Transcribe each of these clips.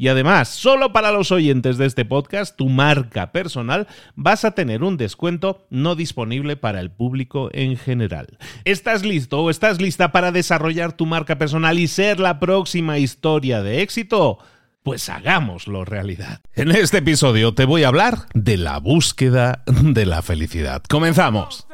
Y además, solo para los oyentes de este podcast, tu marca personal, vas a tener un descuento no disponible para el público en general. ¿Estás listo o estás lista para desarrollar tu marca personal y ser la próxima historia de éxito? Pues hagámoslo realidad. En este episodio te voy a hablar de la búsqueda de la felicidad. Comenzamos.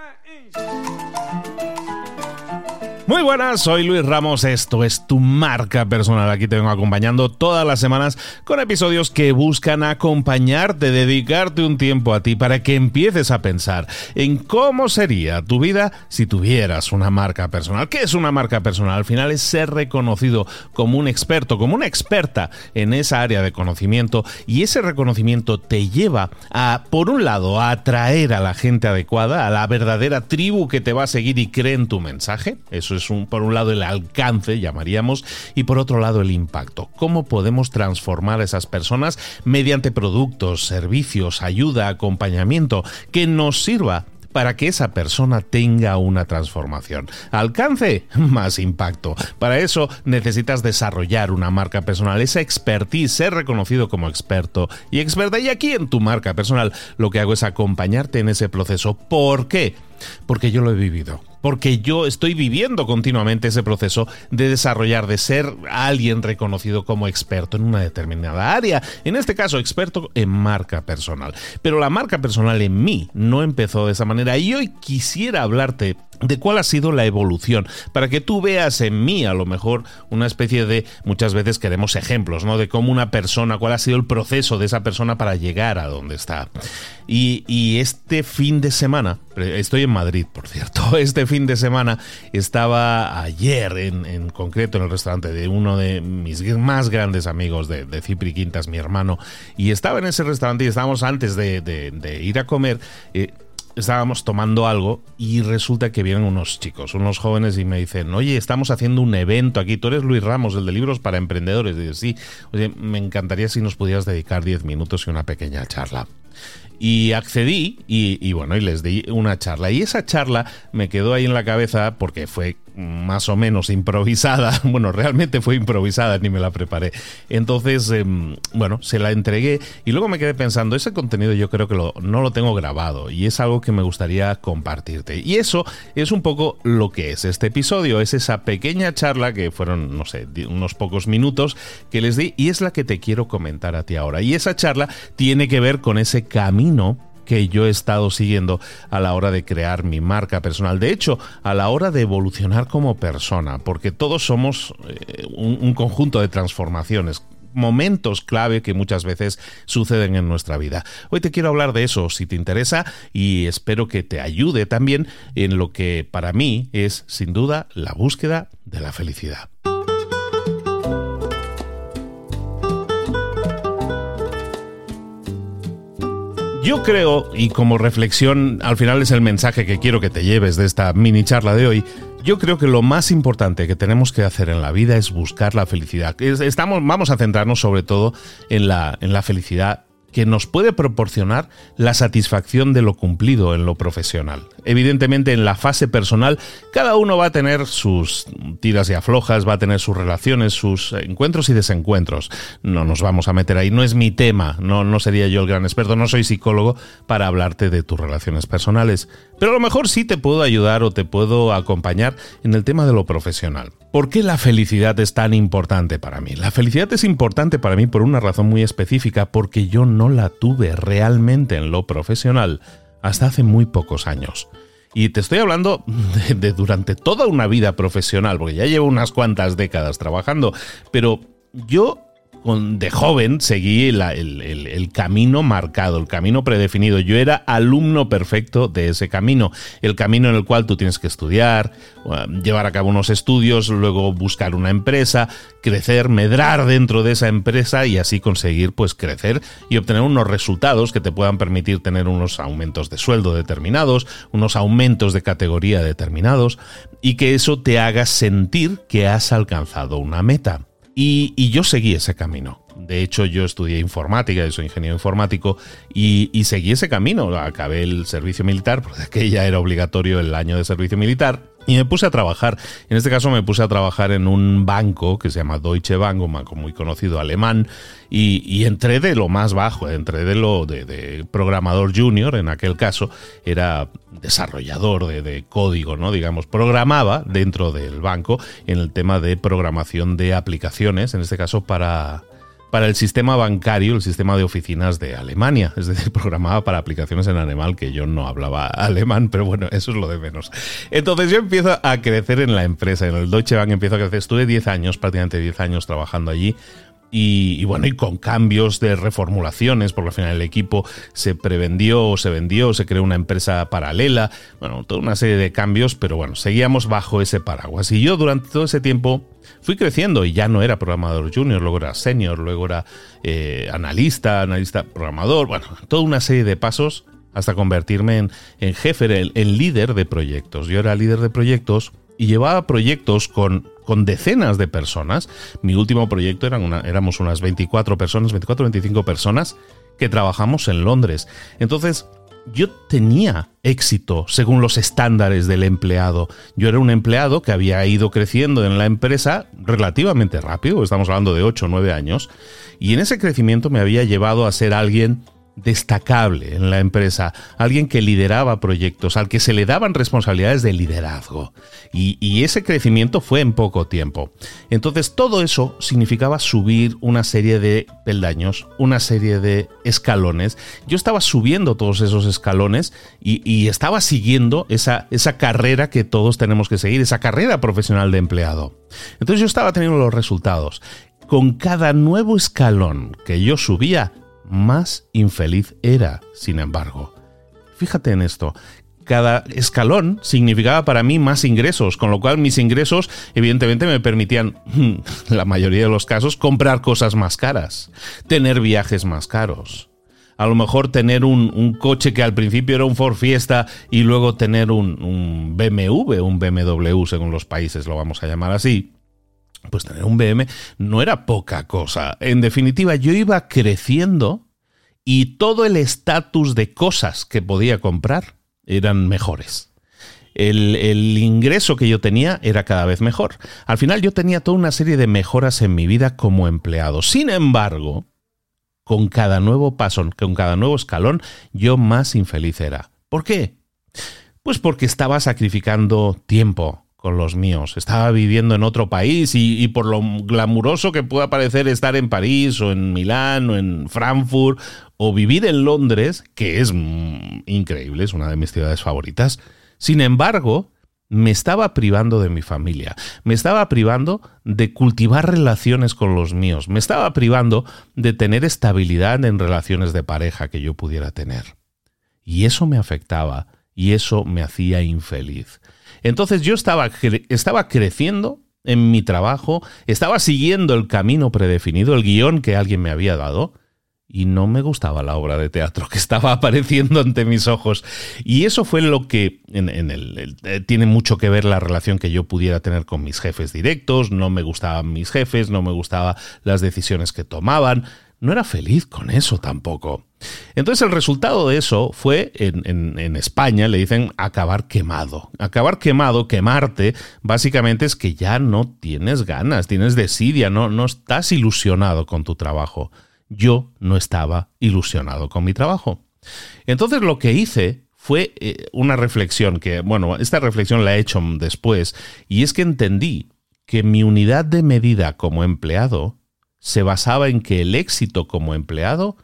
Muy buenas, soy Luis Ramos, esto es tu marca personal. Aquí te vengo acompañando todas las semanas con episodios que buscan acompañarte, dedicarte un tiempo a ti para que empieces a pensar en cómo sería tu vida si tuvieras una marca personal. ¿Qué es una marca personal? Al final es ser reconocido como un experto, como una experta en esa área de conocimiento y ese reconocimiento te lleva a, por un lado, a atraer a la gente adecuada, a la verdadera tribu que te va a seguir y cree en tu mensaje. Eso es un, por un lado el alcance, llamaríamos, y por otro lado el impacto. ¿Cómo podemos transformar a esas personas mediante productos, servicios, ayuda, acompañamiento que nos sirva para que esa persona tenga una transformación. Alcance más impacto. Para eso necesitas desarrollar una marca personal, esa expertise, ser reconocido como experto y experta. Y aquí en tu marca personal lo que hago es acompañarte en ese proceso. ¿Por qué? Porque yo lo he vivido porque yo estoy viviendo continuamente ese proceso de desarrollar, de ser alguien reconocido como experto en una determinada área, en este caso experto en marca personal. Pero la marca personal en mí no empezó de esa manera y hoy quisiera hablarte de cuál ha sido la evolución, para que tú veas en mí a lo mejor una especie de, muchas veces queremos ejemplos, ¿no? De cómo una persona, cuál ha sido el proceso de esa persona para llegar a donde está. Y, este fin de semana, estoy en Madrid, por cierto, este fin de semana estaba ayer en, en concreto en el restaurante de uno de mis más grandes amigos de, Cipri Quintas, mi hermano, y estaba en ese restaurante y estábamos antes de, de, de ir a comer. Eh, estábamos tomando algo y resulta que vienen unos chicos, unos jóvenes y me dicen, oye, estamos haciendo un evento aquí, tú eres Luis Ramos, el de libros para emprendedores. Y digo, sí, oye, me encantaría si nos pudieras dedicar 10 minutos y una pequeña charla. Y accedí y, bueno, y les di una charla. Y esa charla me quedó ahí en la cabeza porque fue más o menos improvisada. Bueno, realmente fue improvisada, ni me la preparé. Entonces, eh, bueno, se la entregué y luego me quedé pensando, ese contenido yo creo que no lo tengo grabado y es algo que me gustaría compartirte. Y eso es un poco lo que es este episodio, es esa pequeña charla que fueron, no sé, unos pocos minutos que les di y es la que te quiero comentar a ti ahora. Y esa charla tiene que ver con ese camino que yo he estado siguiendo a la hora de crear mi marca personal. De hecho, a la hora de evolucionar como persona, porque todos somos eh, un, un conjunto de transformaciones momentos clave que muchas veces suceden en nuestra vida. Hoy te quiero hablar de eso si te interesa y espero que te ayude también en lo que para mí es sin duda la búsqueda de la felicidad. Yo creo, y como reflexión, al final es el mensaje que quiero que te lleves de esta mini charla de hoy, yo creo que lo más importante que tenemos que hacer en la vida es buscar la felicidad. Estamos, vamos a centrarnos sobre todo en la, en la felicidad que nos puede proporcionar la satisfacción de lo cumplido en lo profesional. Evidentemente en la fase personal cada uno va a tener sus tiras y aflojas, va a tener sus relaciones, sus encuentros y desencuentros. No nos vamos a meter ahí, no es mi tema, no, no sería yo el gran experto, no soy psicólogo para hablarte de tus relaciones personales, pero a lo mejor sí te puedo ayudar o te puedo acompañar en el tema de lo profesional. ¿Por qué la felicidad es tan importante para mí? La felicidad es importante para mí por una razón muy específica, porque yo no la tuve realmente en lo profesional hasta hace muy pocos años. Y te estoy hablando de, durante toda una vida profesional, porque ya llevo unas cuantas décadas trabajando, pero yo de joven seguí el, camino marcado, el camino predefinido. Yo era alumno perfecto de ese camino, el camino en el cual tú tienes que estudiar, llevar a cabo unos estudios, luego buscar una empresa, crecer, medrar dentro de esa empresa y así conseguir pues crecer y obtener unos resultados que te puedan permitir tener unos aumentos de sueldo determinados, unos aumentos de categoría determinados y que eso te haga sentir que has alcanzado una meta. Y, yo seguí ese camino. De hecho, yo estudié informática, soy ingeniero informático, y, y, seguí ese camino. Acabé el servicio militar, porque ya era obligatorio el año de servicio militar. Y me puse a trabajar, en este caso me puse a trabajar en un banco que se llama Deutsche Bank, un banco muy conocido alemán, y, entré de lo más bajo, entré de lo de, programador junior, en aquel caso era desarrollador de, de, código, ¿no? Digamos, programaba dentro del banco en el tema de programación de aplicaciones, en este caso para para el sistema bancario, el sistema de oficinas de Alemania. Es decir, programaba para aplicaciones en alemán, que yo no hablaba alemán, pero bueno, eso es lo de menos. Entonces yo empiezo a crecer en la empresa, en el Deutsche Bank empiezo a crecer. Estuve 10 años, prácticamente 10 años trabajando allí. Y, bueno, y con cambios de reformulaciones, porque al final el equipo se prevendió o se vendió, se creó una empresa paralela, bueno, toda una serie de cambios, pero bueno, seguíamos bajo ese paraguas. Y yo durante todo ese tiempo fui creciendo y ya no era programador junior, luego era senior, luego era eh, analista, analista programador, bueno, toda una serie de pasos hasta convertirme en, en jefe, en líder de proyectos. Yo era líder de proyectos y llevaba proyectos con, con decenas de personas. Mi último proyecto eran una, éramos unas 24 personas, 24 25 personas que trabajamos en Londres. Entonces, yo tenía éxito según los estándares del empleado. Yo era un empleado que había ido creciendo en la empresa relativamente rápido, estamos hablando de 8 o 9 años, y en ese crecimiento me había llevado a ser alguien destacable en la empresa, alguien que lideraba proyectos, al que se le daban responsabilidades de liderazgo. Y, ese crecimiento fue en poco tiempo. Entonces todo eso significaba subir una serie de peldaños, una serie de escalones. Yo estaba subiendo todos esos escalones y, estaba siguiendo esa, carrera que todos tenemos que seguir, esa carrera profesional de empleado. Entonces yo estaba teniendo los resultados. Con cada nuevo escalón que yo subía, más infeliz era, sin embargo. Fíjate en esto, cada escalón significaba para mí más ingresos, con lo cual mis ingresos evidentemente me permitían, la mayoría de los casos, comprar cosas más caras, tener viajes más caros. A lo mejor tener un, coche que al principio era un Ford Fiesta y luego tener un, BMW, un BMW según los países lo vamos a llamar así, pues tener un BM no era poca cosa. En definitiva, yo iba creciendo y todo el estatus de cosas que podía comprar eran mejores. El, ingreso que yo tenía era cada vez mejor. Al final yo tenía toda una serie de mejoras en mi vida como empleado. Sin embargo, con cada nuevo paso, con cada nuevo escalón, yo más infeliz era. ¿Por qué? Pues porque estaba sacrificando tiempo, con los míos. Estaba viviendo en otro país y, por lo glamuroso que pueda parecer estar en París o en Milán o en Frankfurt o vivir en Londres, que es mm, increíble, es una de mis ciudades favoritas, sin embargo, me estaba privando de mi familia, me estaba privando de cultivar relaciones con los míos, me estaba privando de tener estabilidad en relaciones de pareja que yo pudiera tener. Y eso me afectaba y eso me hacía infeliz. Entonces yo estaba, estaba creciendo en mi trabajo, estaba siguiendo el camino predefinido, el guion que alguien me había dado, y no me gustaba la obra de teatro que estaba apareciendo ante mis ojos. Y eso fue lo que en, eh, tiene mucho que ver la relación que yo pudiera tener con mis jefes directos, no me gustaban mis jefes, no me gustaban las decisiones que tomaban, no era feliz con eso tampoco. Entonces el resultado de eso fue, en, España le dicen acabar quemado. Acabar quemado, quemarte, básicamente es que ya no tienes ganas, tienes desidia, no, no estás ilusionado con tu trabajo. Yo no estaba ilusionado con mi trabajo. Entonces lo que hice fue eh, una reflexión que, bueno, esta reflexión la he hecho después, y es que entendí que mi unidad de medida como empleado se basaba en que el éxito como empleado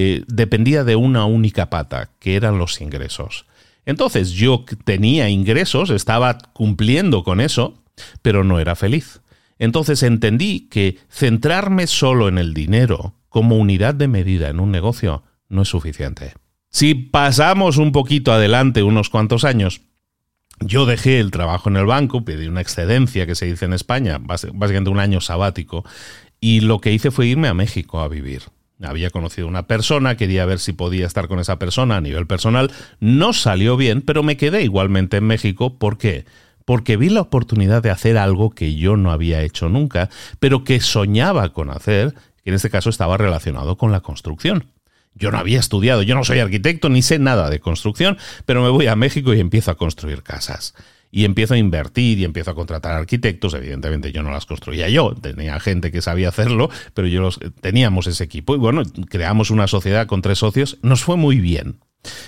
eh, dependía de una única pata, que eran los ingresos. Entonces yo tenía ingresos, estaba cumpliendo con eso, pero no era feliz. Entonces entendí que centrarme solo en el dinero como unidad de medida en un negocio no es suficiente. Si pasamos un poquito adelante unos cuantos años, yo dejé el trabajo en el banco, pedí una excedencia que se dice en España, básicamente un año sabático, y lo que hice fue irme a México a vivir. Había conocido una persona, quería ver si podía estar con esa persona a nivel personal. No salió bien, pero me quedé igualmente en México. ¿Por qué? Porque vi la oportunidad de hacer algo que yo no había hecho nunca, pero que soñaba con hacer, que en este caso estaba relacionado con la construcción. Yo no había estudiado, yo no soy arquitecto ni sé nada de construcción, pero me voy a México y empiezo a construir casas y empiezo a invertir y empiezo a contratar arquitectos. Evidentemente yo no las construía yo, tenía gente que sabía hacerlo, pero yo los, teníamos ese equipo y bueno, creamos una sociedad con tres socios, nos fue muy bien.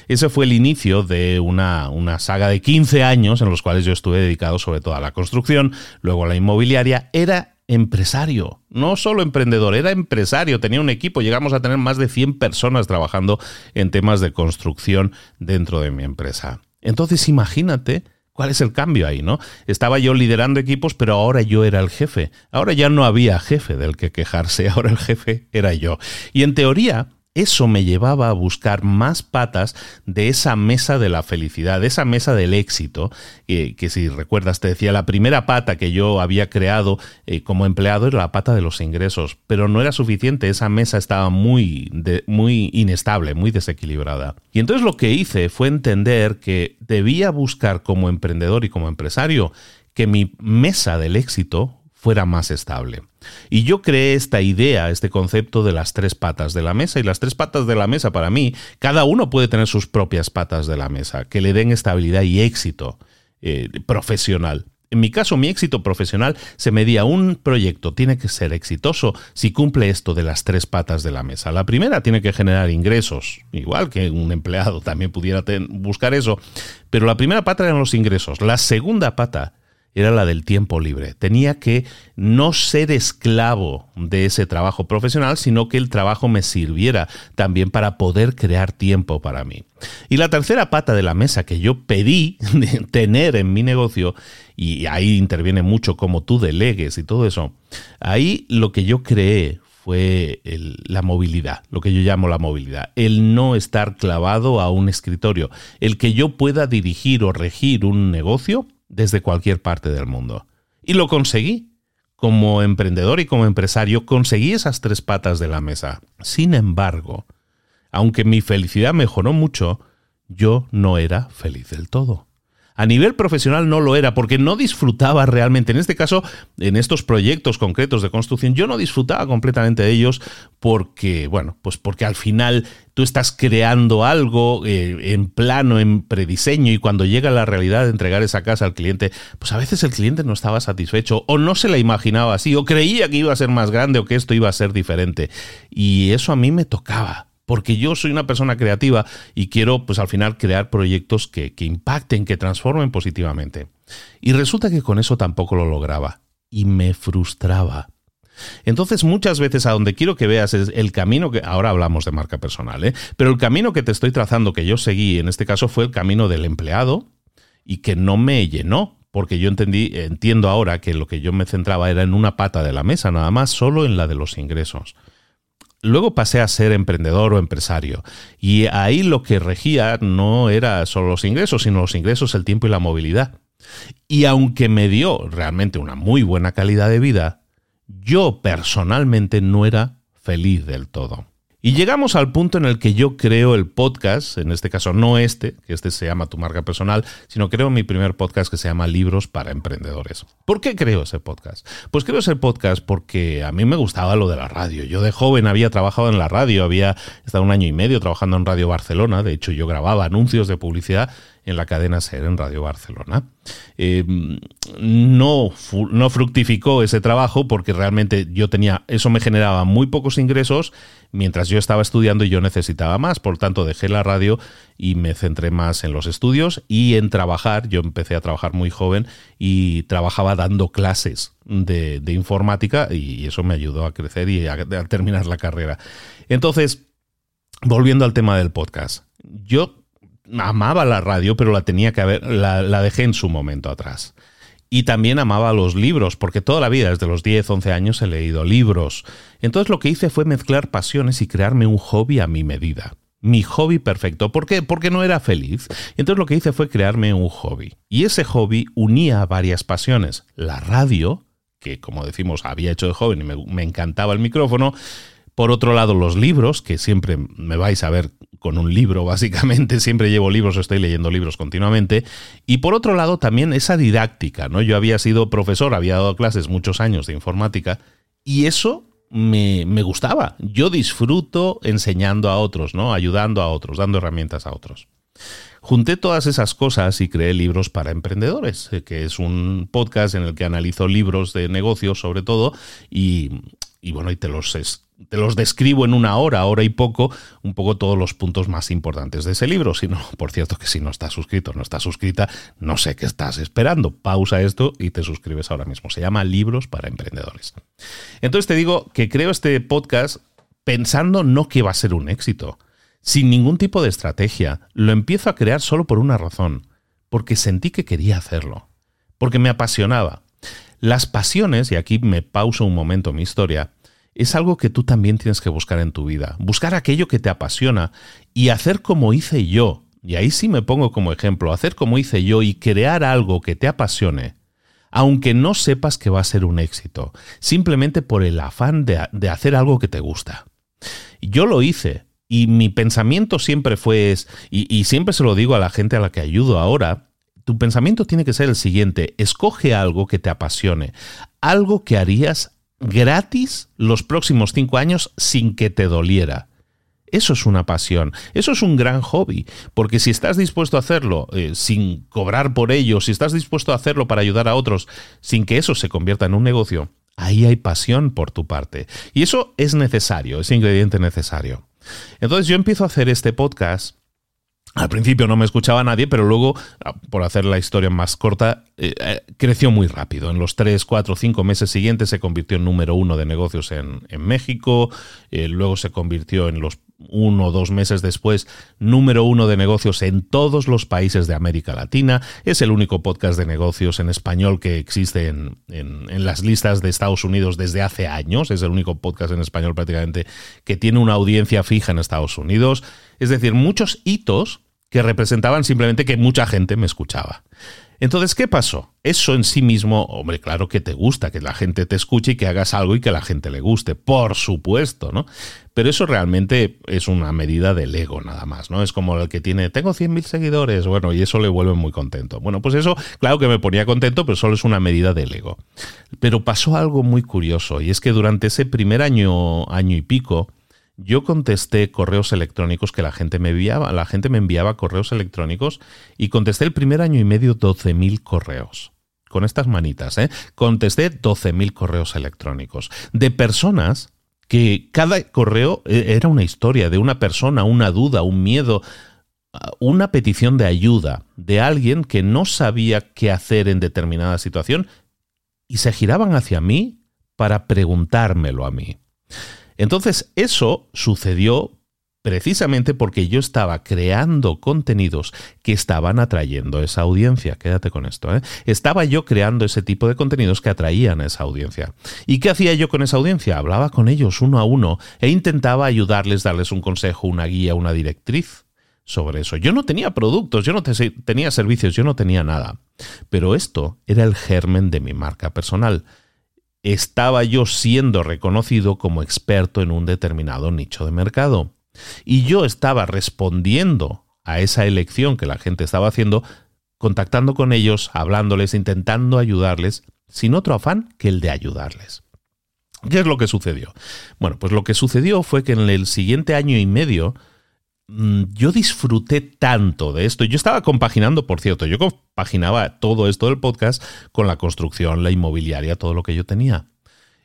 Ese fue el inicio de una, una, saga de 15 años en los cuales yo estuve dedicado sobre todo a la construcción, luego a la inmobiliaria. Era empresario, no solo emprendedor, era empresario, tenía un equipo, llegamos a tener más de 100 personas trabajando en temas de construcción dentro de mi empresa. Entonces imagínate ¿Cuál es el cambio ahí, no? Estaba yo liderando equipos, pero ahora yo era el jefe. Ahora ya no había jefe del que quejarse, ahora el jefe era yo. Y en teoría, eso me llevaba a buscar más patas de esa mesa de la felicidad, de esa mesa del éxito, que si recuerdas te decía, la primera pata que yo había creado eh, como empleado era la pata de los ingresos, pero no era suficiente, esa mesa estaba muy, muy inestable, muy desequilibrada. Y entonces lo que hice fue entender que debía buscar como emprendedor y como empresario que mi mesa del éxito fuera más estable. Y yo creé esta idea, este concepto de las tres patas de la mesa. Y las tres patas de la mesa, para mí, cada uno puede tener sus propias patas de la mesa, que le den estabilidad y éxito eh, profesional. En mi caso, mi éxito profesional se medía un proyecto, tiene que ser exitoso si cumple esto de las tres patas de la mesa. La primera tiene que generar ingresos, igual que un empleado también pudiera buscar eso, pero la primera pata eran los ingresos. La segunda pata era la del tiempo libre. Tenía que no ser esclavo de ese trabajo profesional, sino que el trabajo me sirviera también para poder crear tiempo para mí. Y la tercera pata de la mesa que yo pedí tener en mi negocio, y ahí interviene mucho cómo tú delegues y todo eso, ahí lo que yo creé fue la movilidad, lo que yo llamo la movilidad, el no estar clavado a un escritorio, el que yo pueda dirigir o regir un negocio desde cualquier parte del mundo. Y lo conseguí. Como emprendedor y como empresario conseguí esas tres patas de la mesa. Sin embargo, aunque mi felicidad mejoró mucho, yo no era feliz del todo. A nivel profesional no lo era porque no disfrutaba realmente. En este caso, en estos proyectos concretos de construcción, yo no disfrutaba completamente de ellos porque, bueno, pues porque al final tú estás creando algo eh, en plano, en prediseño y cuando llega la realidad de entregar esa casa al cliente, pues a veces el cliente no estaba satisfecho o no se la imaginaba así o creía que iba a ser más grande o que esto iba a ser diferente. Y eso a mí me tocaba porque yo soy una persona creativa y quiero pues al final crear proyectos que, impacten, que transformen positivamente. Y resulta que con eso tampoco lo lograba y me frustraba. Entonces muchas veces a donde quiero que veas es el camino que, ahora hablamos de marca personal, ¿eh? pero el camino que te estoy trazando, que yo seguí, en este caso fue el camino del empleado y que no me llenó, porque yo entendí, entiendo ahora que lo que yo me centraba era en una pata de la mesa, nada más, solo en la de los ingresos. Luego pasé a ser emprendedor o empresario y ahí lo que regía no era solo los ingresos, sino los ingresos, el tiempo y la movilidad. Y aunque me dio realmente una muy buena calidad de vida, yo personalmente no era feliz del todo. Y llegamos al punto en el que yo creo el podcast, en este caso no este, que este se llama Tu marca personal, sino creo mi primer podcast que se llama Libros para Emprendedores. ¿Por qué creo ese podcast? Pues creo ese podcast porque a mí me gustaba lo de la radio. Yo de joven había trabajado en la radio, había estado un año y medio trabajando en Radio Barcelona, de hecho yo grababa anuncios de publicidad en la cadena SER en Radio Barcelona. Eh, no, no fructificó ese trabajo porque realmente yo tenía, eso me generaba muy pocos ingresos mientras yo estaba estudiando y yo necesitaba más. Por tanto, dejé la radio y me centré más en los estudios y en trabajar. Yo empecé a trabajar muy joven y trabajaba dando clases de, informática y eso me ayudó a crecer y a terminar la carrera. Entonces, volviendo al tema del podcast, yo amaba la radio, pero la tenía que haber, la, dejé en su momento atrás. Y también amaba los libros, porque toda la vida, desde los 10, 11 años, he leído libros. Entonces lo que hice fue mezclar pasiones y crearme un hobby a mi medida. Mi hobby perfecto. ¿Por qué? Porque no era feliz. Entonces lo que hice fue crearme un hobby. Y ese hobby unía varias pasiones. La radio, que como decimos había hecho de joven y me, me encantaba el micrófono, por otro lado, los libros, que siempre me vais a ver con un libro, básicamente, siempre llevo libros, estoy leyendo libros continuamente. Y por otro lado, también esa didáctica, ¿no? Yo había sido profesor, había dado clases muchos años de informática, y eso me, me, gustaba. Yo disfruto enseñando a otros, ¿no? Ayudando a otros, dando herramientas a otros. Junté todas esas cosas y creé libros para emprendedores, eh, que es un podcast en el que analizo libros de negocios sobre todo y, y bueno, y te los te los describo en una hora, hora y poco, un poco todos los puntos más importantes de ese libro. Si no, por cierto, que si no estás suscrito, no estás suscrita, no sé qué estás esperando. Pausa esto y te suscribes ahora mismo. Se llama Libros para Emprendedores. Entonces te digo que creo este podcast pensando no que va a ser un éxito, sin ningún tipo de estrategia. Lo empiezo a crear solo por una razón, porque sentí que quería hacerlo, porque me apasionaba. Las pasiones, y aquí me pauso un momento mi historia, es algo que tú también tienes que buscar en tu vida. Buscar aquello que te apasiona y hacer como hice yo. Y ahí sí me pongo como ejemplo, hacer como hice yo y crear algo que te apasione, aunque no sepas que va a ser un éxito, simplemente por el afán de, hacer algo que te gusta. Yo lo hice y mi pensamiento siempre fue, y, y siempre se lo digo a la gente a la que ayudo ahora, tu pensamiento tiene que ser el siguiente, escoge algo que te apasione, algo que harías gratis los próximos cinco años sin que te doliera. Eso es una pasión, eso es un gran hobby, porque si estás dispuesto a hacerlo eh, sin cobrar por ello, si estás dispuesto a hacerlo para ayudar a otros sin que eso se convierta en un negocio, ahí hay pasión por tu parte. Y eso es necesario, es ingrediente necesario. Entonces yo empiezo a hacer este podcast al principio no me escuchaba nadie, pero luego, ah, por hacer la historia más corta, eh, eh, creció muy rápido. En los 3, 4, 5 meses siguientes se convirtió en número uno de negocios en, México, eh, luego se convirtió en los uno o dos meses después, número uno de negocios en todos los países de América Latina. Es el único podcast de negocios en español que existe en, en, las listas de Estados Unidos desde hace años. Es el único podcast en español prácticamente que tiene una audiencia fija en Estados Unidos. Es decir, muchos hitos que representaban simplemente que mucha gente me escuchaba. Entonces, ¿qué pasó? Eso en sí mismo, hombre, claro que te gusta, que la gente te escuche y que hagas algo y que la gente le guste, por supuesto, ¿no? Pero eso realmente es una medida del ego nada más, ¿no? Es como el que tiene, tengo 100.000 seguidores, bueno, y eso le vuelve muy contento. Bueno, pues eso, claro que me ponía contento, pero solo es una medida del ego. Pero pasó algo muy curioso, y es que durante ese primer año, año y pico, yo contesté correos electrónicos que la gente me enviaba. La gente me enviaba correos electrónicos y contesté el primer año y medio 12.000 correos. Con estas manitas, ¿eh? Contesté 12.000 correos electrónicos de personas que cada correo eh, era una historia de una persona, una duda, un miedo, una petición de ayuda de alguien que no sabía qué hacer en determinada situación y se giraban hacia mí para preguntármelo a mí. Entonces, eso sucedió precisamente porque yo estaba creando contenidos que estaban atrayendo esa audiencia. Quédate con esto. ¿eh? Estaba yo creando ese tipo de contenidos que atraían a esa audiencia. ¿Y qué hacía yo con esa audiencia? Hablaba con ellos uno a uno e intentaba ayudarles, darles un consejo, una guía, una directriz sobre eso. Yo no tenía productos, yo no tenía servicios, yo no tenía nada. Pero esto era el germen de mi marca personal estaba yo siendo reconocido como experto en un determinado nicho de mercado. Y yo estaba respondiendo a esa elección que la gente estaba haciendo, contactando con ellos, hablándoles, intentando ayudarles, sin otro afán que el de ayudarles. ¿Qué es lo que sucedió? Bueno, pues lo que sucedió fue que en el siguiente año y medio yo disfruté tanto de esto. Yo estaba compaginando, por cierto, yo compaginaba todo esto del podcast con la construcción, la inmobiliaria, todo lo que yo tenía.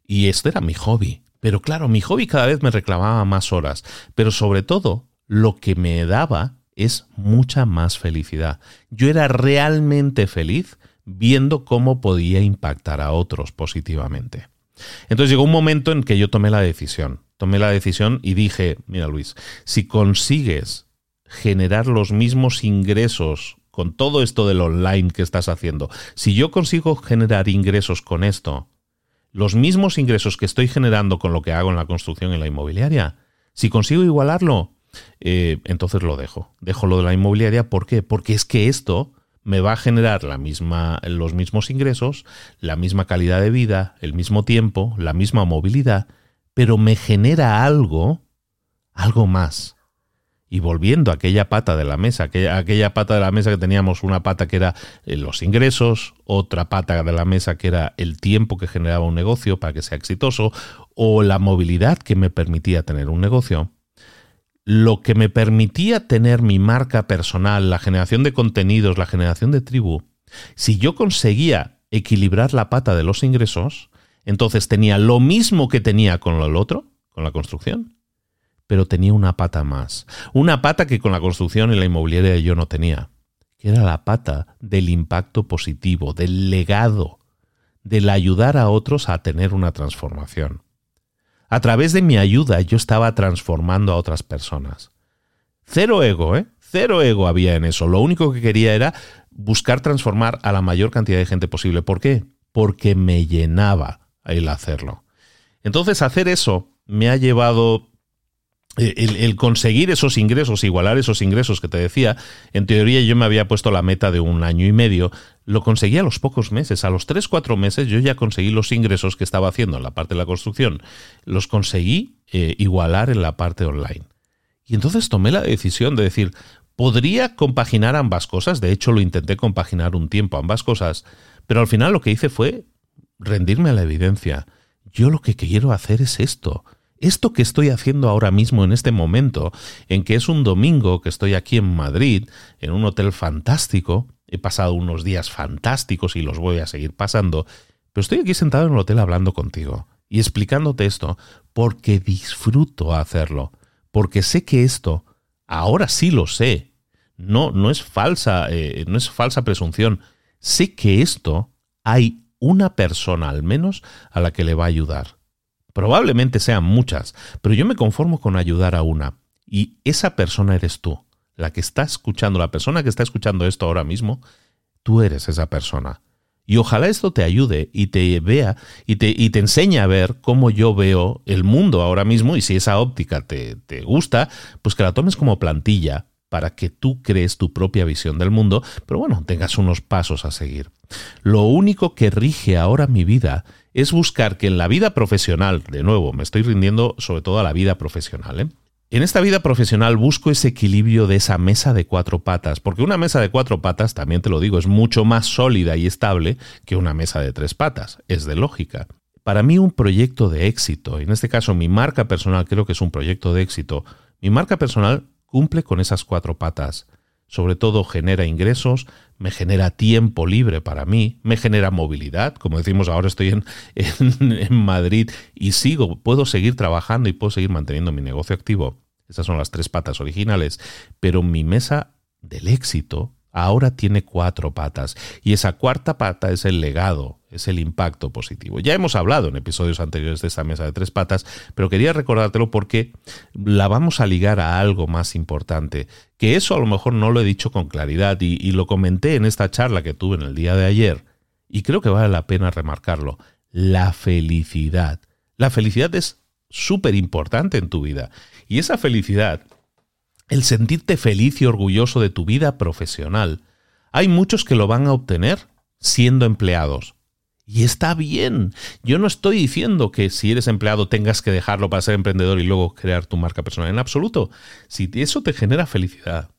Y este era mi hobby. Pero claro, mi hobby cada vez me reclamaba más horas. Pero sobre todo, lo que me daba es mucha más felicidad. Yo era realmente feliz viendo cómo podía impactar a otros positivamente. Entonces llegó un momento en que yo tomé la decisión. Tomé la decisión y dije, mira Luis, si consigues generar los mismos ingresos con todo esto del online que estás haciendo, si yo consigo generar ingresos con esto, los mismos ingresos que estoy generando con lo que hago en la construcción y la inmobiliaria, si consigo igualarlo, eh, entonces lo dejo. Dejo lo de la inmobiliaria. ¿Por qué? Porque es que esto me va a generar la misma, los mismos ingresos, la misma calidad de vida, el mismo tiempo, la misma movilidad, pero me genera algo, algo más. Y volviendo a aquella pata de la mesa, aquella, aquella, pata de la mesa que teníamos, una pata que era eh, los ingresos, otra pata de la mesa que era el tiempo que generaba un negocio para que sea exitoso, o la movilidad que me permitía tener un negocio, lo que me permitía tener mi marca personal, la generación de contenidos, la generación de tribu, si yo conseguía equilibrar la pata de los ingresos, entonces tenía lo mismo que tenía con lo otro, con la construcción, pero tenía una pata más. Una pata que con la construcción y la inmobiliaria yo no tenía, que era la pata del impacto positivo, del legado, del ayudar a otros a tener una transformación. A través de mi ayuda yo estaba transformando a otras personas. Cero ego, ¿eh? Cero ego había en eso. Lo único que quería era buscar transformar a la mayor cantidad de gente posible. ¿Por qué? Porque me llenaba el hacerlo. Entonces hacer eso me ha llevado eh, el, conseguir esos ingresos, igualar esos ingresos que te decía, en teoría yo me había puesto la meta de un año y medio, lo conseguí a los pocos meses, a los 3, 4 meses yo ya conseguí los ingresos que estaba haciendo en la parte de la construcción, los conseguí eh, igualar en la parte online. Y entonces tomé la decisión de decir, podría compaginar ambas cosas, de hecho lo intenté compaginar un tiempo ambas cosas, pero al final lo que hice fue rendirme a la evidencia. Yo lo que quiero hacer es esto esto que estoy haciendo ahora mismo en este momento, en que es un domingo que estoy aquí en Madrid, en un hotel fantástico, he pasado unos días fantásticos y los voy a seguir pasando, pero estoy aquí sentado en el hotel hablando contigo y explicándote esto porque disfruto hacerlo, porque sé que esto, ahora sí lo sé, no, no es falsa, eh, no es falsa presunción, sé que esto hay una persona al menos a la que le va a ayudar. Probablemente sean muchas, pero yo me conformo con ayudar a una. Y esa persona eres tú, la que está escuchando, la persona que está escuchando esto ahora mismo, tú eres esa persona. Y ojalá esto te ayude y te vea y te, y te enseñe a ver cómo yo veo el mundo ahora mismo y si esa óptica te, te gusta, pues que la tomes como plantilla para que tú crees tu propia visión del mundo, pero bueno, tengas unos pasos a seguir. Lo único que rige ahora mi vida es buscar que en la vida profesional, de nuevo, me estoy rindiendo sobre todo a la vida profesional, ¿eh? En esta vida profesional busco ese equilibrio de esa mesa de cuatro patas, porque una mesa de cuatro patas, también te lo digo, es mucho más sólida y estable que una mesa de tres patas, es de lógica. Para mí un proyecto de éxito, en este caso mi marca personal creo que es un proyecto de éxito, mi marca personal cumple con esas cuatro patas. Sobre todo genera ingresos, me genera tiempo libre para mí, me genera movilidad, como decimos ahora estoy en, Madrid y sigo, puedo seguir trabajando y puedo seguir manteniendo mi negocio activo. Esas son las tres patas originales, pero mi mesa del éxito ahora tiene cuatro patas y esa cuarta pata es el legado, es el impacto positivo. Ya hemos hablado en episodios anteriores de esta mesa de tres patas, pero quería recordártelo porque la vamos a ligar a algo más importante, que eso a lo mejor no lo he dicho con claridad y, y lo comenté en esta charla que tuve en el día de ayer y creo que vale la pena remarcarlo, la felicidad. La felicidad es súper importante en tu vida y esa felicidad el sentirte feliz y orgulloso de tu vida profesional. Hay muchos que lo van a obtener siendo empleados. Y está bien. Yo no estoy diciendo que si eres empleado tengas que dejarlo para ser emprendedor y luego crear tu marca personal. En absoluto. Si eso te genera felicidad,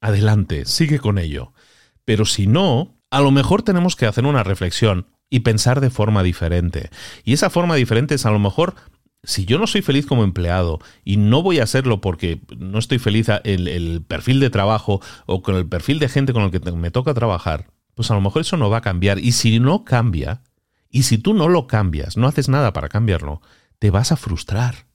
adelante, sigue con ello. Pero si no, a lo mejor tenemos que hacer una reflexión y pensar de forma diferente. Y esa forma diferente es a lo mejor si yo no soy feliz como empleado y no voy a hacerlo porque no estoy feliz en el perfil de trabajo o con el perfil de gente con el que me toca trabajar, pues a lo mejor eso no va a cambiar. Y si no cambia, y si tú no lo cambias, no haces nada para cambiarlo, te vas a frustrar.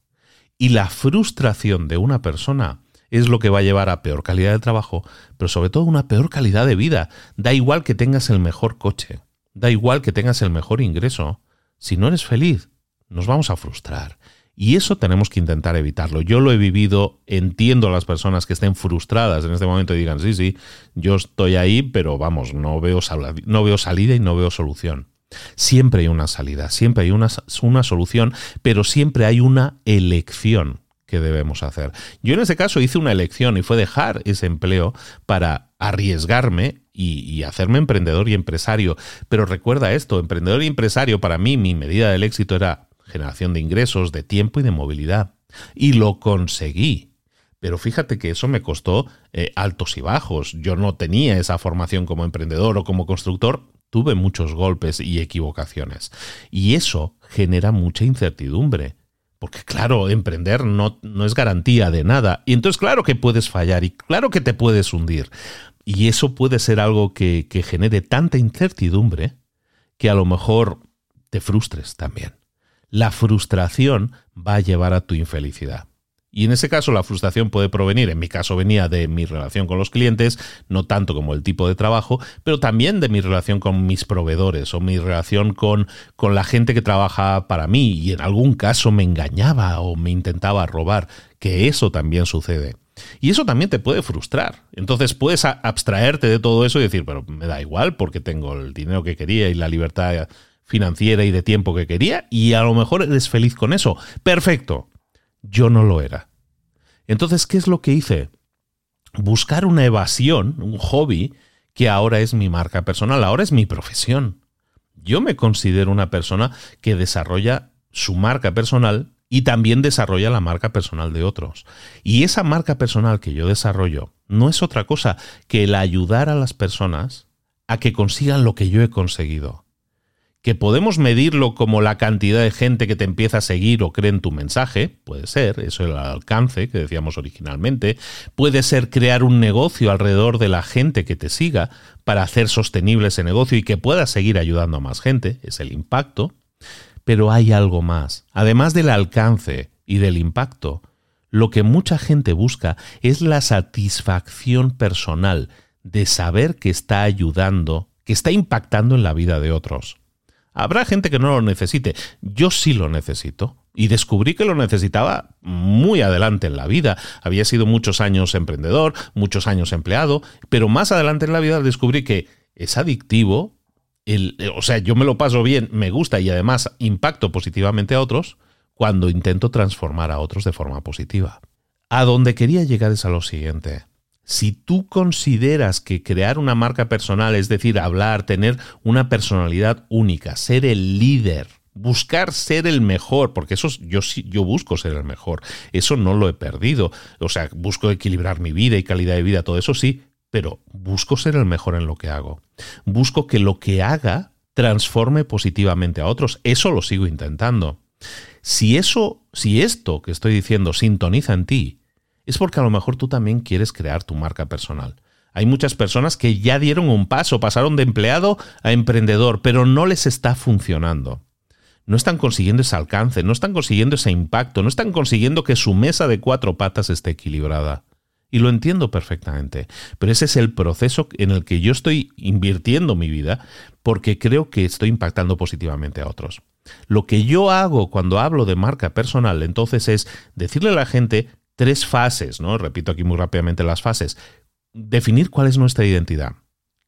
Y la frustración de una persona es lo que va a llevar a peor calidad de trabajo, pero sobre todo una peor calidad de vida. Da igual que tengas el mejor coche, da igual que tengas el mejor ingreso. Si no eres feliz, nos vamos a frustrar. Y eso tenemos que intentar evitarlo. Yo lo he vivido, entiendo a las personas que estén frustradas en este momento y digan, sí, sí, yo estoy ahí, pero vamos, no veo, no veo salida y no veo solución. Siempre hay una salida, siempre hay una, una solución, pero siempre hay una elección que debemos hacer. Yo en ese caso hice una elección y fue dejar ese empleo para arriesgarme y, y, hacerme emprendedor y empresario. Pero recuerda esto, emprendedor y empresario, para mí mi medida del éxito era generación de ingresos, de tiempo y de movilidad. Y lo conseguí. Pero fíjate que eso me costó eh, altos y bajos. Yo no tenía esa formación como emprendedor o como constructor. Tuve muchos golpes y equivocaciones. Y eso genera mucha incertidumbre. Porque claro, emprender no, no, es garantía de nada. Y entonces claro que puedes fallar y claro que te puedes hundir. Y eso puede ser algo que, que genere tanta incertidumbre que a lo mejor te frustres también la frustración va a llevar a tu infelicidad. Y en ese caso la frustración puede provenir, en mi caso venía de mi relación con los clientes, no tanto como el tipo de trabajo, pero también de mi relación con mis proveedores o mi relación con, con la gente que trabaja para mí y en algún caso me engañaba o me intentaba robar, que eso también sucede. Y eso también te puede frustrar. Entonces puedes abstraerte de todo eso y decir, pero me da igual porque tengo el dinero que quería y la libertad financiera y de tiempo que quería y a lo mejor eres feliz con eso. Perfecto. Yo no lo era. Entonces, ¿qué es lo que hice? Buscar una evasión, un hobby, que ahora es mi marca personal, ahora es mi profesión. Yo me considero una persona que desarrolla su marca personal y también desarrolla la marca personal de otros. Y esa marca personal que yo desarrollo no es otra cosa que el ayudar a las personas a que consigan lo que yo he conseguido que podemos medirlo como la cantidad de gente que te empieza a seguir o cree en tu mensaje, puede ser, eso es el alcance que decíamos originalmente, puede ser crear un negocio alrededor de la gente que te siga para hacer sostenible ese negocio y que pueda seguir ayudando a más gente, es el impacto, pero hay algo más, además del alcance y del impacto, lo que mucha gente busca es la satisfacción personal de saber que está ayudando, que está impactando en la vida de otros. Habrá gente que no lo necesite. Yo sí lo necesito. Y descubrí que lo necesitaba muy adelante en la vida. Había sido muchos años emprendedor, muchos años empleado, pero más adelante en la vida descubrí que es adictivo. O sea, yo me lo paso bien, me gusta y además impacto positivamente a otros cuando intento transformar a otros de forma positiva. A donde quería llegar es a lo siguiente. Si tú consideras que crear una marca personal, es decir, hablar, tener una personalidad única, ser el líder, buscar ser el mejor, porque eso yo yo busco ser el mejor, eso no lo he perdido. O sea, busco equilibrar mi vida y calidad de vida, todo eso sí, pero busco ser el mejor en lo que hago. Busco que lo que haga transforme positivamente a otros. Eso lo sigo intentando. Si eso, si esto que estoy diciendo sintoniza en ti, es porque a lo mejor tú también quieres crear tu marca personal. Hay muchas personas que ya dieron un paso, pasaron de empleado a emprendedor, pero no les está funcionando. No están consiguiendo ese alcance, no están consiguiendo ese impacto, no están consiguiendo que su mesa de cuatro patas esté equilibrada. Y lo entiendo perfectamente, pero ese es el proceso en el que yo estoy invirtiendo mi vida porque creo que estoy impactando positivamente a otros. Lo que yo hago cuando hablo de marca personal entonces es decirle a la gente tres fases, ¿no? Repito aquí muy rápidamente las fases. Definir cuál es nuestra identidad,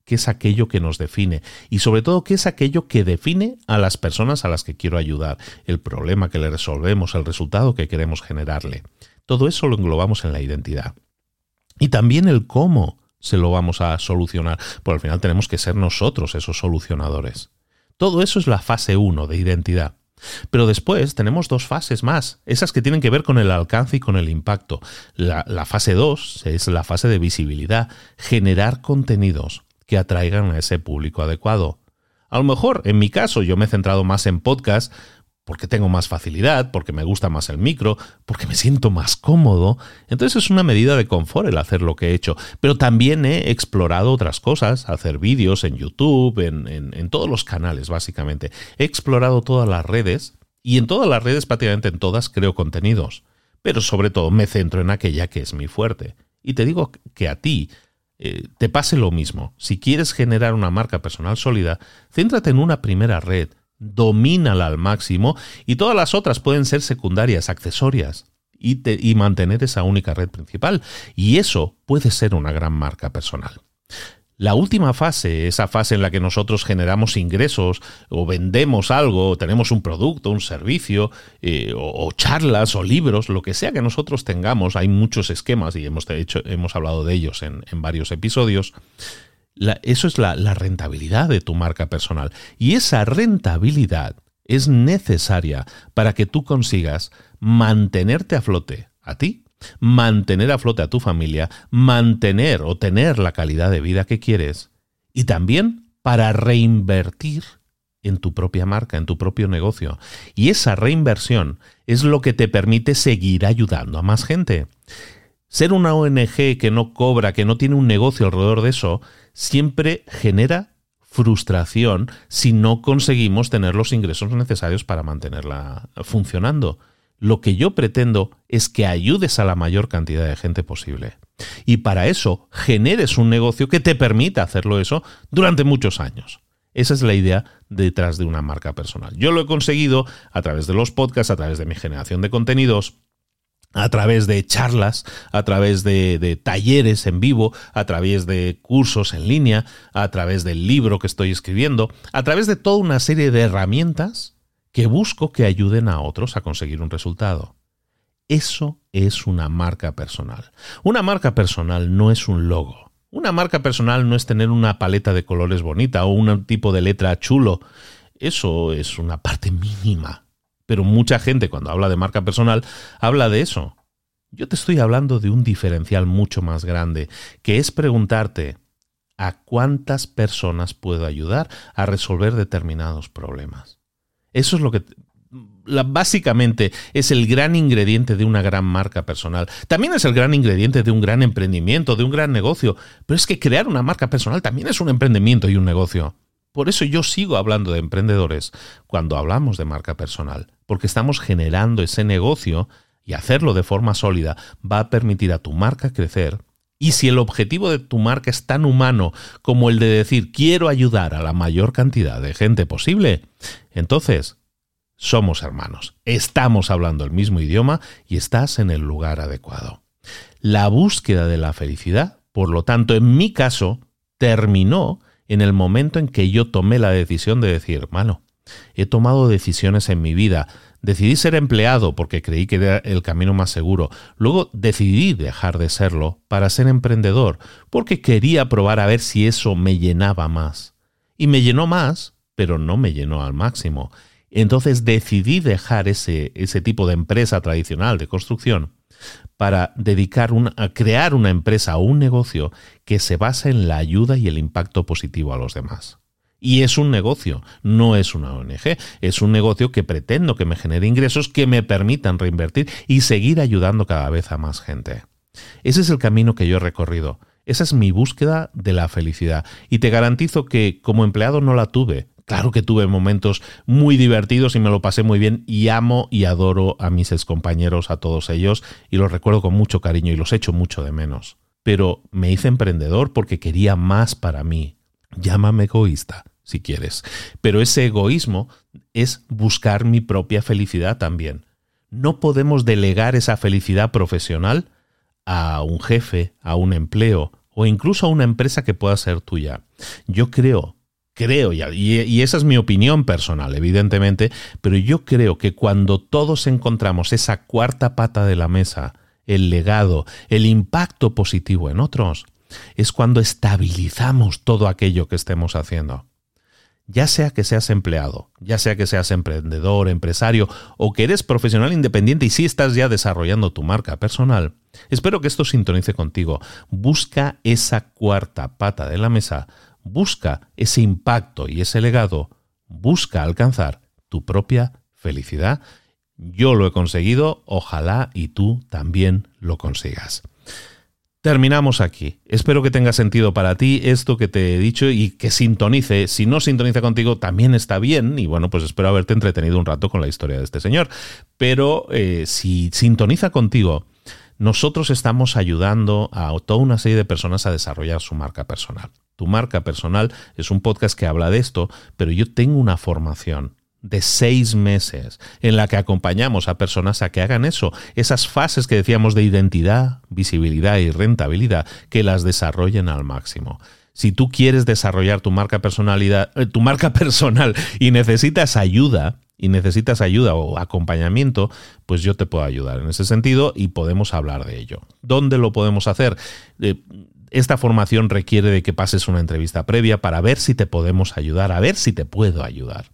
qué es aquello que nos define y sobre todo qué es aquello que define a las personas a las que quiero ayudar, el problema que le resolvemos, el resultado que queremos generarle. Todo eso lo englobamos en la identidad. Y también el cómo se lo vamos a solucionar, porque al final tenemos que ser nosotros esos solucionadores. Todo eso es la fase 1 de identidad. Pero después tenemos dos fases más, esas que tienen que ver con el alcance y con el impacto. La, fase 2 es la fase de visibilidad, generar contenidos que atraigan a ese público adecuado. A lo mejor, en mi caso, yo me he centrado más en podcast porque tengo más facilidad, porque me gusta más el micro, porque me siento más cómodo. Entonces es una medida de confort el hacer lo que he hecho. Pero también he explorado otras cosas, hacer vídeos en YouTube, en, todos los canales básicamente. He explorado todas las redes y en todas las redes, prácticamente en todas, creo contenidos. Pero sobre todo me centro en aquella que es mi fuerte. Y te digo que a ti eh, te pase lo mismo. Si quieres generar una marca personal sólida, céntrate en una primera red, domínala al máximo y todas las otras pueden ser secundarias, accesorias. Y, mantener esa única red principal. Y eso puede ser una gran marca personal. La última fase, esa fase en la que nosotros generamos ingresos o vendemos algo, o tenemos un producto, un servicio, eh, o, charlas o libros, lo que sea que nosotros tengamos, hay muchos esquemas y hemos, hecho, hemos hablado de ellos en, varios episodios. Eso es la, rentabilidad de tu marca personal. Y esa rentabilidad es necesaria para que tú consigas mantenerte a flote a ti mantener a flote a tu familia, mantener o tener la calidad de vida que quieres y también para reinvertir en tu propia marca, en tu propio negocio. Y esa reinversión es lo que te permite seguir ayudando a más gente. Ser una ONG que no cobra, que no tiene un negocio alrededor de eso, siempre genera frustración si no conseguimos tener los ingresos necesarios para mantenerla funcionando. Lo que yo pretendo es que ayudes a la mayor cantidad de gente posible. Y para eso generes un negocio que te permita hacerlo eso durante muchos años. Esa es la idea detrás de una marca personal. Yo lo he conseguido a través de los podcasts, a través de mi generación de contenidos, a través de charlas, a través de, talleres en vivo, a través de cursos en línea, a través del libro que estoy escribiendo, a través de toda una serie de herramientas que busco que ayuden a otros a conseguir un resultado. Eso es una marca personal. Una marca personal no es un logo. Una marca personal no es tener una paleta de colores bonita o un tipo de letra chulo. Eso es una parte mínima. Pero mucha gente cuando habla de marca personal habla de eso. Yo te estoy hablando de un diferencial mucho más grande, que es preguntarte a cuántas personas puedo ayudar a resolver determinados problemas. Eso es lo que básicamente es el gran ingrediente de una gran marca personal. También es el gran ingrediente de un gran emprendimiento, de un gran negocio. Pero es que crear una marca personal también es un emprendimiento y un negocio. Por eso yo sigo hablando de emprendedores cuando hablamos de marca personal, porque estamos generando ese negocio y hacerlo de forma sólida va a permitir a tu marca crecer y si el objetivo de tu marca es tan humano como el de decir quiero ayudar a la mayor cantidad de gente posible, entonces somos hermanos, estamos hablando el mismo idioma y estás en el lugar adecuado. La búsqueda de la felicidad, por lo tanto, en mi caso, terminó en el momento en que yo tomé la decisión de decir, mano, he tomado decisiones en mi vida Decidí ser empleado porque creí que era el camino más seguro. Luego decidí dejar de serlo para ser emprendedor porque quería probar a ver si eso me llenaba más. Y me llenó más, pero no me llenó al máximo. Entonces decidí dejar ese, ese tipo de empresa tradicional de construcción para dedicar a crear una empresa o un negocio que se basa en la ayuda y el impacto positivo a los demás. Y es un negocio, no es una ONG, es un negocio que pretendo que me genere ingresos que me permitan reinvertir y seguir ayudando cada vez a más gente. Ese es el camino que yo he recorrido. Esa es mi búsqueda de la felicidad. Y te garantizo que como empleado no la tuve. Claro que tuve momentos muy divertidos y me lo pasé muy bien y amo y adoro a mis excompañeros, a todos ellos, y los recuerdo con mucho cariño y los echo mucho de menos. Pero me hice emprendedor porque quería más para mí, Llámame egoísta, si quieres. Pero ese egoísmo es buscar mi propia felicidad también. No podemos delegar esa felicidad profesional a un jefe, a un empleo o incluso a una empresa que pueda ser tuya. Yo creo, creo, y, y esa es mi opinión personal, evidentemente, pero yo creo que cuando todos encontramos esa cuarta pata de la mesa, el legado, el impacto positivo en otros, es cuando estabilizamos todo aquello que estemos haciendo. Ya sea que seas empleado, ya sea que seas emprendedor, empresario o que eres profesional independiente y sí estás ya desarrollando tu marca personal, espero que esto sintonice contigo. Busca esa cuarta pata de la mesa, busca ese impacto y ese legado, busca alcanzar tu propia felicidad. Yo lo he conseguido, ojalá y tú también lo consigas. Terminamos aquí. Espero que tenga sentido para ti esto que te he dicho y que sintonice. Si no sintoniza contigo, también está bien. Y bueno, pues espero haberte entretenido un rato con la historia de este señor. Pero eh, si sintoniza contigo, nosotros estamos ayudando a toda una serie de personas a desarrollar su marca personal. Tu marca personal es un podcast que habla de esto, pero yo tengo una formación de seis meses en la que acompañamos a personas a que hagan eso, esas fases que decíamos de identidad, visibilidad y rentabilidad, que las desarrollen al máximo. Si tú quieres desarrollar tu marca personalidad, eh, tu marca personal y necesitas ayuda, y necesitas ayuda o acompañamiento, pues yo te puedo ayudar en ese sentido y podemos hablar de ello. ¿Dónde lo podemos hacer? Eh, esta formación requiere de que pases una entrevista previa para ver si te podemos ayudar, a ver si te puedo ayudar.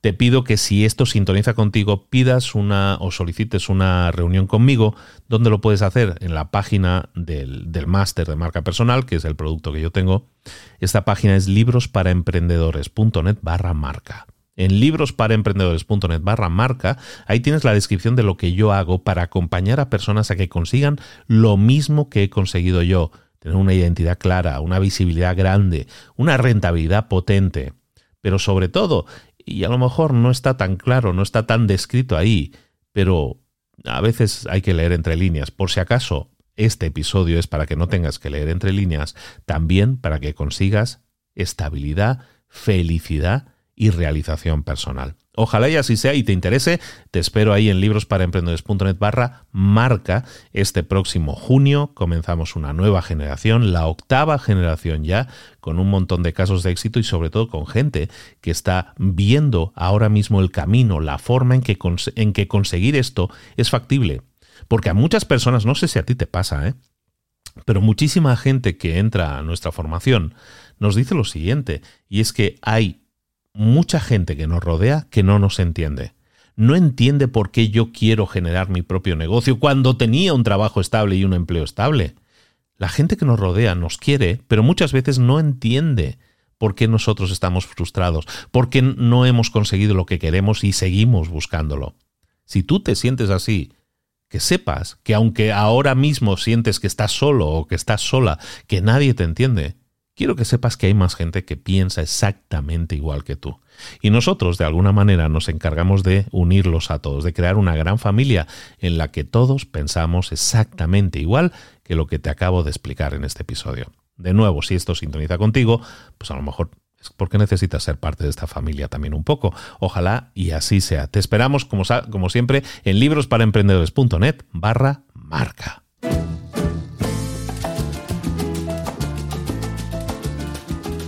Te pido que si esto sintoniza contigo, pidas una o solicites una reunión conmigo. ¿Dónde lo puedes hacer? En la página del, del máster de marca personal, que es el producto que yo tengo. Esta página es librosparaemprendedores.net barra marca en librosparaemprendedores.net barra marca, ahí tienes la descripción de lo que yo hago para acompañar a personas a que consigan lo mismo que he conseguido yo, tener una identidad clara, una visibilidad grande, una rentabilidad potente, pero sobre todo, y a lo mejor no está tan claro, no está tan descrito ahí, pero a veces hay que leer entre líneas, por si acaso este episodio es para que no tengas que leer entre líneas, también para que consigas estabilidad, felicidad, y realización personal. Ojalá y así sea y te interese. Te espero ahí en librosparaemprendedores.net barra marca. Este próximo junio comenzamos una nueva generación, la octava generación ya, con un montón de casos de éxito y sobre todo con gente que está viendo ahora mismo el camino, la forma en que, en que conseguir esto es factible. Porque a muchas personas, no sé si a ti te pasa, ¿eh? pero muchísima gente que entra a nuestra formación nos dice lo siguiente, y es que hay mucha gente que nos rodea que no nos entiende. No entiende por qué yo quiero generar mi propio negocio cuando tenía un trabajo estable y un empleo estable. La gente que nos rodea nos quiere, pero muchas veces no entiende por qué nosotros estamos frustrados, por qué no hemos conseguido lo que queremos y seguimos buscándolo. Si tú te sientes así, que sepas que aunque ahora mismo sientes que estás solo o que estás sola, que nadie te entiende, quiero que sepas que hay más gente que piensa exactamente igual que tú. Y nosotros, de alguna manera, nos encargamos de unirlos a todos, de crear una gran familia en la que todos pensamos exactamente igual que lo que te acabo de explicar en este episodio. De nuevo, si esto sintoniza contigo, pues a lo mejor es porque necesitas ser parte de esta familia también un poco. Ojalá y así sea. Te esperamos, como, como siempre, en librosparaemprendedores.net barra marca.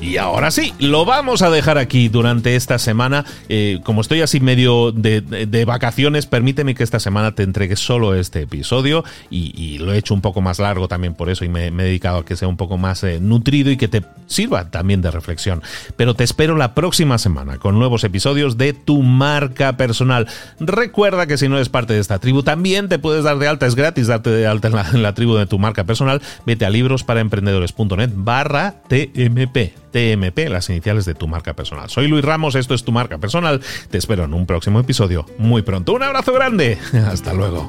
Y ahora sí, lo vamos a dejar aquí durante esta semana. Eh, como estoy así medio de, vacaciones, permíteme que esta semana te entregue solo este episodio y, lo he hecho un poco más largo también por eso y me, he dedicado a que sea un poco más eh, nutrido y que te sirva también de reflexión. Pero te espero la próxima semana con nuevos episodios de tu marca personal. Recuerda que si no eres parte de esta tribu, también te puedes dar de alta, es gratis darte de alta en la, en la tribu de tu marca personal. Vete a librosparaemprendedores.net barra TMP. TMP, las iniciales de tu marca personal. Soy Luis Ramos, esto es tu marca personal. Te espero en un próximo episodio muy pronto. Un abrazo grande. Hasta luego.